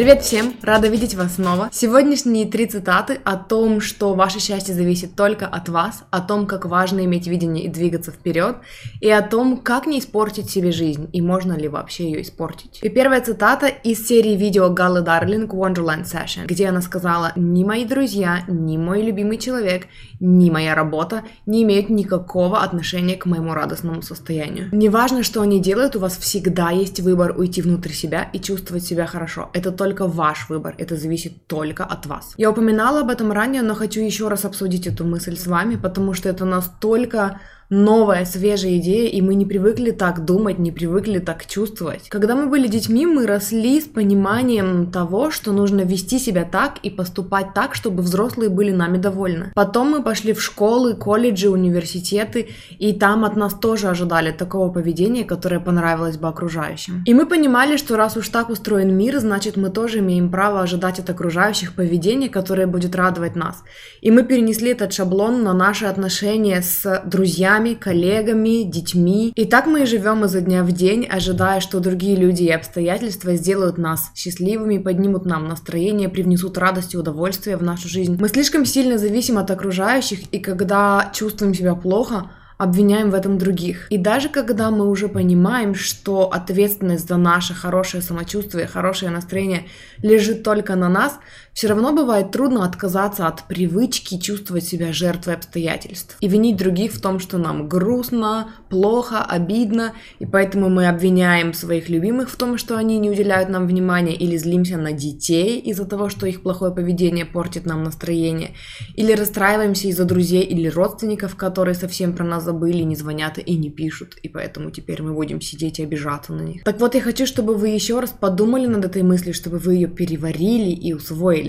Привет всем! Рада видеть вас снова. Сегодняшние три цитаты о том, что ваше счастье зависит только от вас, о том, как важно иметь видение и двигаться вперед, и о том, как не испортить себе жизнь, и можно ли вообще ее испортить. И первая цитата из серии видео Галлы Дарлинг Wonderland Session, где она сказала «Ни мои друзья, ни мой любимый человек, ни моя работа не имеют никакого отношения к моему радостному состоянию. Неважно, что они делают, у вас всегда есть выбор уйти внутрь себя и чувствовать себя хорошо. Это только только ваш выбор, это зависит только от вас. Я упоминала об этом ранее, но хочу еще раз обсудить эту мысль с вами, потому что это настолько новая, свежая идея, и мы не привыкли так думать, не привыкли так чувствовать. Когда мы были детьми, мы росли с пониманием того, что нужно вести себя так и поступать так, чтобы взрослые были нами довольны. Потом мы пошли в школы, колледжи, университеты, и там от нас тоже ожидали такого поведения, которое понравилось бы окружающим. И мы понимали, что раз уж так устроен мир, значит мы тоже имеем право ожидать от окружающих поведения, которое будет радовать нас. И мы перенесли этот шаблон на наши отношения с друзьями, друзьями, коллегами, детьми. И так мы и живем изо дня в день, ожидая, что другие люди и обстоятельства сделают нас счастливыми, поднимут нам настроение, привнесут радость и удовольствие в нашу жизнь. Мы слишком сильно зависим от окружающих, и когда чувствуем себя плохо, обвиняем в этом других. И даже когда мы уже понимаем, что ответственность за наше хорошее самочувствие, хорошее настроение лежит только на нас, все равно бывает трудно отказаться от привычки чувствовать себя жертвой обстоятельств и винить других в том, что нам грустно, плохо, обидно, и поэтому мы обвиняем своих любимых в том, что они не уделяют нам внимания, или злимся на детей из-за того, что их плохое поведение портит нам настроение, или расстраиваемся из-за друзей или родственников, которые совсем про нас забыли, не звонят и не пишут, и поэтому теперь мы будем сидеть и обижаться на них. Так вот, я хочу, чтобы вы еще раз подумали над этой мыслью, чтобы вы ее переварили и усвоили,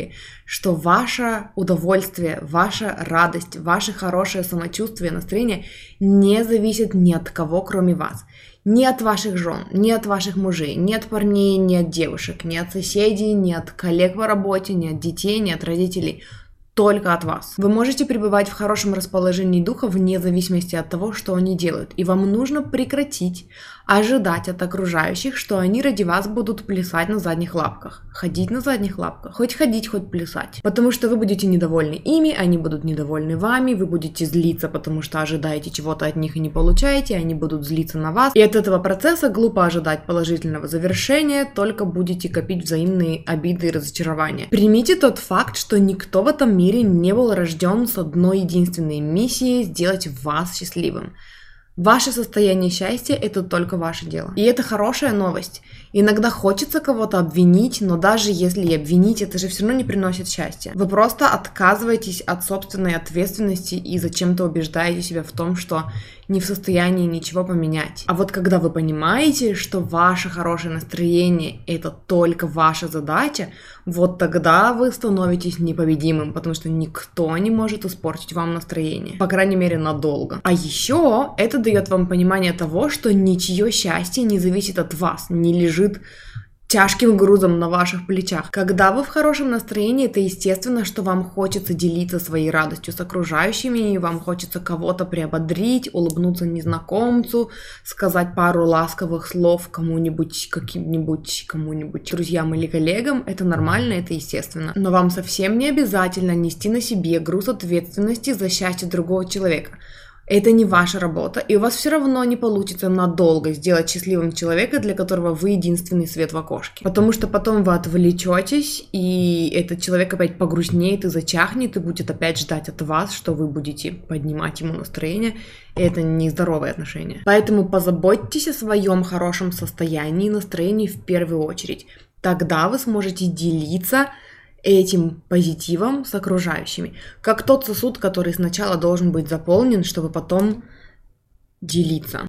что ваше удовольствие, ваша радость, ваше хорошее самочувствие, настроение не зависит ни от кого, кроме вас. Ни от ваших жен, ни от ваших мужей, ни от парней, ни от девушек, ни от соседей, ни от коллег по работе, ни от детей, ни от родителей – только от вас. Вы можете пребывать в хорошем расположении духа вне зависимости от того, что они делают. И вам нужно прекратить ожидать от окружающих, что они ради вас будут плясать на задних лапках. Ходить на задних лапках. Хоть ходить, хоть плясать. Потому что вы будете недовольны ими, они будут недовольны вами, вы будете злиться, потому что ожидаете чего-то от них и не получаете, они будут злиться на вас. И от этого процесса глупо ожидать положительного завершения, только будете копить взаимные обиды и разочарования. Примите тот факт, что никто в этом мире не был рожден с одной единственной миссией сделать вас счастливым. Ваше состояние счастья – это только ваше дело. И это хорошая новость. Иногда хочется кого-то обвинить, но даже если и обвинить, это же все равно не приносит счастья. Вы просто отказываетесь от собственной ответственности и зачем-то убеждаете себя в том, что не в состоянии ничего поменять. А вот когда вы понимаете, что ваше хорошее настроение – это только ваша задача, вот тогда вы становитесь непобедимым, потому что никто не может испортить вам настроение. По крайней мере, надолго. А еще это дает вам понимание того, что ничье счастье не зависит от вас, не лежит тяжким грузом на ваших плечах. Когда вы в хорошем настроении, это естественно, что вам хочется делиться своей радостью с окружающими, и вам хочется кого-то приободрить, улыбнуться незнакомцу, сказать пару ласковых слов кому-нибудь, каким-нибудь, кому-нибудь друзьям или коллегам. Это нормально, это естественно. Но вам совсем не обязательно нести на себе груз ответственности за счастье другого человека это не ваша работа, и у вас все равно не получится надолго сделать счастливым человека, для которого вы единственный свет в окошке. Потому что потом вы отвлечетесь, и этот человек опять погрустнеет и зачахнет, и будет опять ждать от вас, что вы будете поднимать ему настроение. И это нездоровые отношения. Поэтому позаботьтесь о своем хорошем состоянии и настроении в первую очередь. Тогда вы сможете делиться этим позитивом с окружающими. Как тот сосуд, который сначала должен быть заполнен, чтобы потом делиться.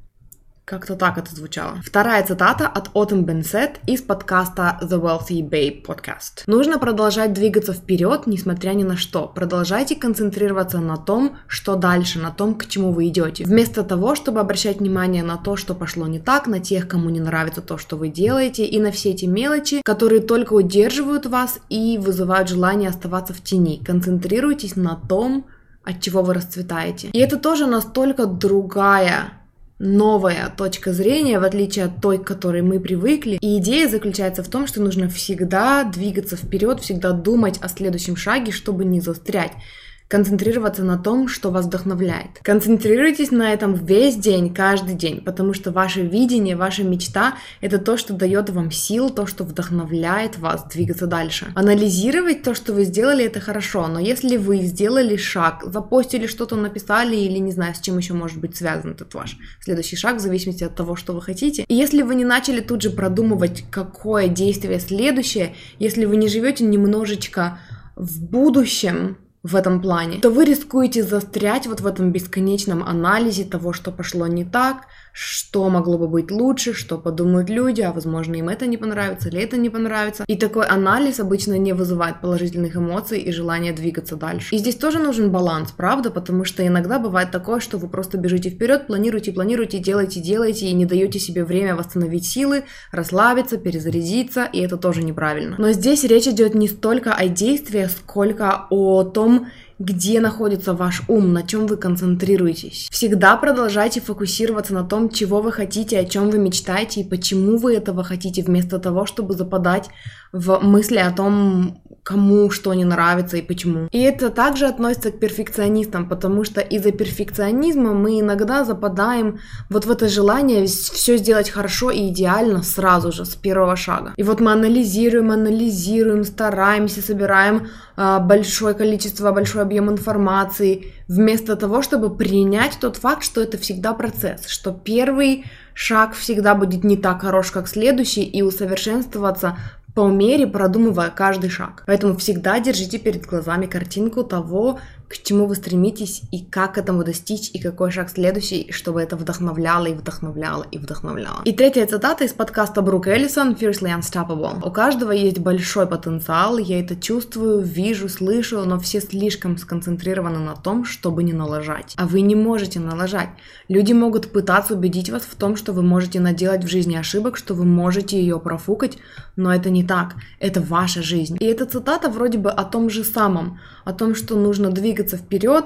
Как-то так это звучало. Вторая цитата от Autumn Бенсет из подкаста The Wealthy Babe Podcast. Нужно продолжать двигаться вперед, несмотря ни на что. Продолжайте концентрироваться на том, что дальше, на том, к чему вы идете. Вместо того, чтобы обращать внимание на то, что пошло не так, на тех, кому не нравится то, что вы делаете, и на все эти мелочи, которые только удерживают вас и вызывают желание оставаться в тени. Концентрируйтесь на том, от чего вы расцветаете. И это тоже настолько другая новая точка зрения, в отличие от той, к которой мы привыкли. И идея заключается в том, что нужно всегда двигаться вперед, всегда думать о следующем шаге, чтобы не застрять концентрироваться на том, что вас вдохновляет. Концентрируйтесь на этом весь день, каждый день, потому что ваше видение, ваша мечта — это то, что дает вам сил, то, что вдохновляет вас двигаться дальше. Анализировать то, что вы сделали, это хорошо, но если вы сделали шаг, запостили что-то, написали или не знаю, с чем еще может быть связан этот ваш следующий шаг, в зависимости от того, что вы хотите, и если вы не начали тут же продумывать, какое действие следующее, если вы не живете немножечко в будущем, в этом плане, то вы рискуете застрять вот в этом бесконечном анализе того, что пошло не так, что могло бы быть лучше, что подумают люди, а возможно им это не понравится или это не понравится. И такой анализ обычно не вызывает положительных эмоций и желания двигаться дальше. И здесь тоже нужен баланс, правда, потому что иногда бывает такое, что вы просто бежите вперед, планируете, планируете, делаете, делаете и не даете себе время восстановить силы, расслабиться, перезарядиться, и это тоже неправильно. Но здесь речь идет не столько о действии, сколько о том, где находится ваш ум, на чем вы концентрируетесь. Всегда продолжайте фокусироваться на том, чего вы хотите, о чем вы мечтаете и почему вы этого хотите, вместо того, чтобы западать в мысли о том, кому что не нравится и почему. И это также относится к перфекционистам, потому что из-за перфекционизма мы иногда западаем вот в это желание все сделать хорошо и идеально сразу же, с первого шага. И вот мы анализируем, анализируем, стараемся, собираем э, большое количество, большой объем информации, вместо того, чтобы принять тот факт, что это всегда процесс, что первый шаг всегда будет не так хорош, как следующий, и усовершенствоваться по мере продумывая каждый шаг. Поэтому всегда держите перед глазами картинку того, к чему вы стремитесь и как этому достичь, и какой шаг следующий, чтобы это вдохновляло и вдохновляло и вдохновляло. И третья цитата из подкаста Брук Эллисон «Fiercely Unstoppable». У каждого есть большой потенциал, я это чувствую, вижу, слышу, но все слишком сконцентрированы на том, чтобы не налажать. А вы не можете налажать. Люди могут пытаться убедить вас в том, что вы можете наделать в жизни ошибок, что вы можете ее профукать, но это не так. Это ваша жизнь. И эта цитата вроде бы о том же самом, о том, что нужно двигаться вперед,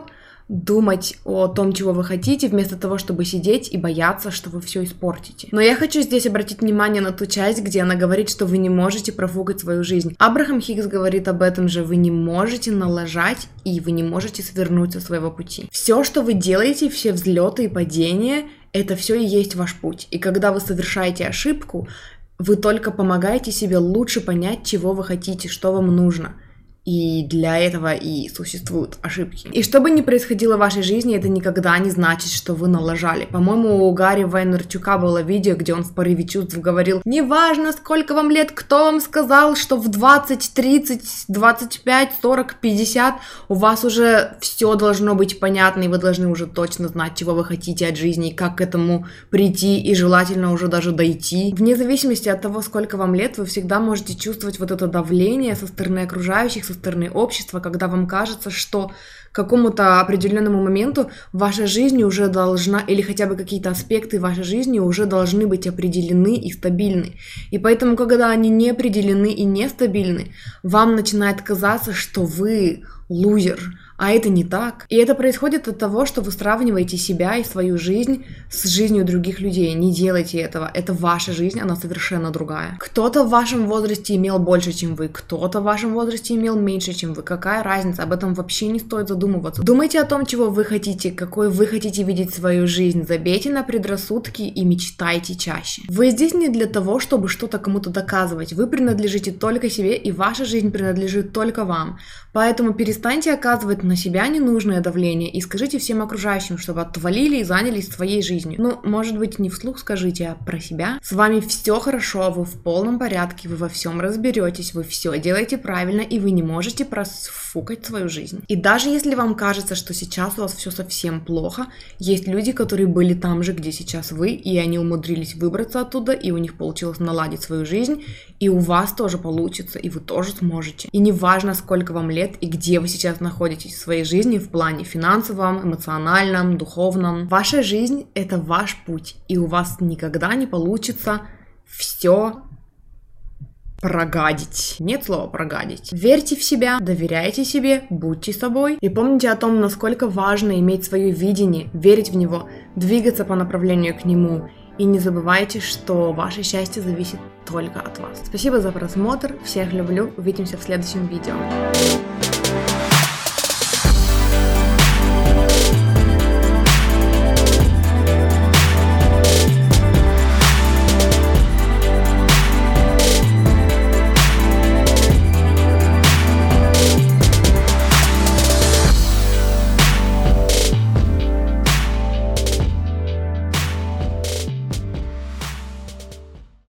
думать о том, чего вы хотите, вместо того, чтобы сидеть и бояться, что вы все испортите. Но я хочу здесь обратить внимание на ту часть, где она говорит, что вы не можете профукать свою жизнь. Абрахам Хиггс говорит об этом же, вы не можете налажать и вы не можете свернуть со своего пути. Все, что вы делаете, все взлеты и падения, это все и есть ваш путь. И когда вы совершаете ошибку, вы только помогаете себе лучше понять, чего вы хотите, что вам нужно – и для этого и существуют ошибки. И что бы ни происходило в вашей жизни, это никогда не значит, что вы налажали. По-моему, у Гарри Вайнерчука было видео, где он в порыве чувств говорил, неважно, сколько вам лет, кто вам сказал, что в 20, 30, 25, 40, 50 у вас уже все должно быть понятно, и вы должны уже точно знать, чего вы хотите от жизни, и как к этому прийти, и желательно уже даже дойти. Вне зависимости от того, сколько вам лет, вы всегда можете чувствовать вот это давление со стороны окружающих, со стороны общества, когда вам кажется, что к какому-то определенному моменту ваша жизнь уже должна, или хотя бы какие-то аспекты вашей жизни уже должны быть определены и стабильны. И поэтому, когда они не определены и нестабильны, вам начинает казаться, что вы лузер, а это не так. И это происходит от того, что вы сравниваете себя и свою жизнь с жизнью других людей. Не делайте этого. Это ваша жизнь, она совершенно другая. Кто-то в вашем возрасте имел больше, чем вы, кто-то в вашем возрасте имел меньше, чем вы. Какая разница? Об этом вообще не стоит задумываться. Думайте о том, чего вы хотите, какой вы хотите видеть свою жизнь. Забейте на предрассудки и мечтайте чаще. Вы здесь не для того, чтобы что-то кому-то доказывать. Вы принадлежите только себе, и ваша жизнь принадлежит только вам. Поэтому перестаньте оказывать на себя ненужное давление и скажите всем окружающим, чтобы отвалили и занялись своей жизнью. Ну, может быть, не вслух скажите, а про себя. С вами все хорошо, вы в полном порядке, вы во всем разберетесь, вы все делаете правильно, и вы не можете просфукать свою жизнь. И даже если вам кажется, что сейчас у вас все совсем плохо, есть люди, которые были там же, где сейчас вы, и они умудрились выбраться оттуда, и у них получилось наладить свою жизнь, и у вас тоже получится, и вы тоже сможете. И неважно, сколько вам лет и где вы сейчас находитесь в своей жизни в плане финансовом, эмоциональном, духовном. Ваша жизнь — это ваш путь, и у вас никогда не получится все прогадить. Нет слова прогадить. Верьте в себя, доверяйте себе, будьте собой. И помните о том, насколько важно иметь свое видение, верить в него, двигаться по направлению к нему. И не забывайте, что ваше счастье зависит только от вас. Спасибо за просмотр, всех люблю, увидимся в следующем видео.